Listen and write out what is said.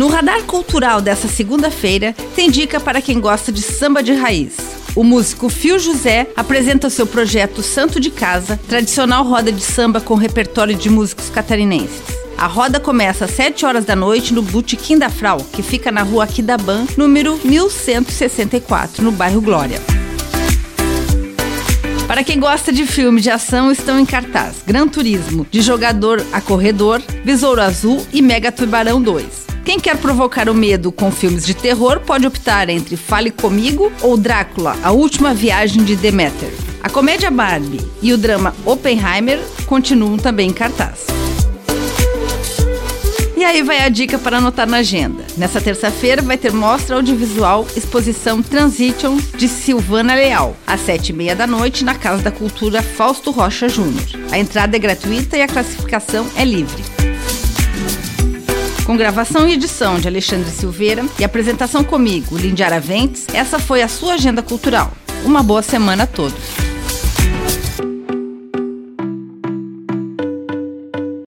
No radar cultural dessa segunda-feira, tem dica para quem gosta de samba de raiz. O músico Fio José apresenta seu projeto Santo de Casa, tradicional roda de samba com repertório de músicos catarinenses. A roda começa às 7 horas da noite no Botequim da Frau, que fica na rua Aquidaban, número 1164, no bairro Glória. Para quem gosta de filme de ação, estão em cartaz Gran Turismo, de jogador a corredor, Besouro Azul e Mega Tubarão 2. Quem quer provocar o medo com filmes de terror pode optar entre Fale Comigo ou Drácula, a última viagem de Demeter. A comédia Barbie e o drama Oppenheimer continuam também em cartaz. E aí vai a dica para anotar na agenda. Nessa terça-feira vai ter mostra audiovisual exposição Transitions de Silvana Leal, às sete e meia da noite, na Casa da Cultura Fausto Rocha Júnior. A entrada é gratuita e a classificação é livre. Com gravação e edição de Alexandre Silveira e apresentação comigo, Lindy Araventes, essa foi a sua agenda cultural. Uma boa semana a todos.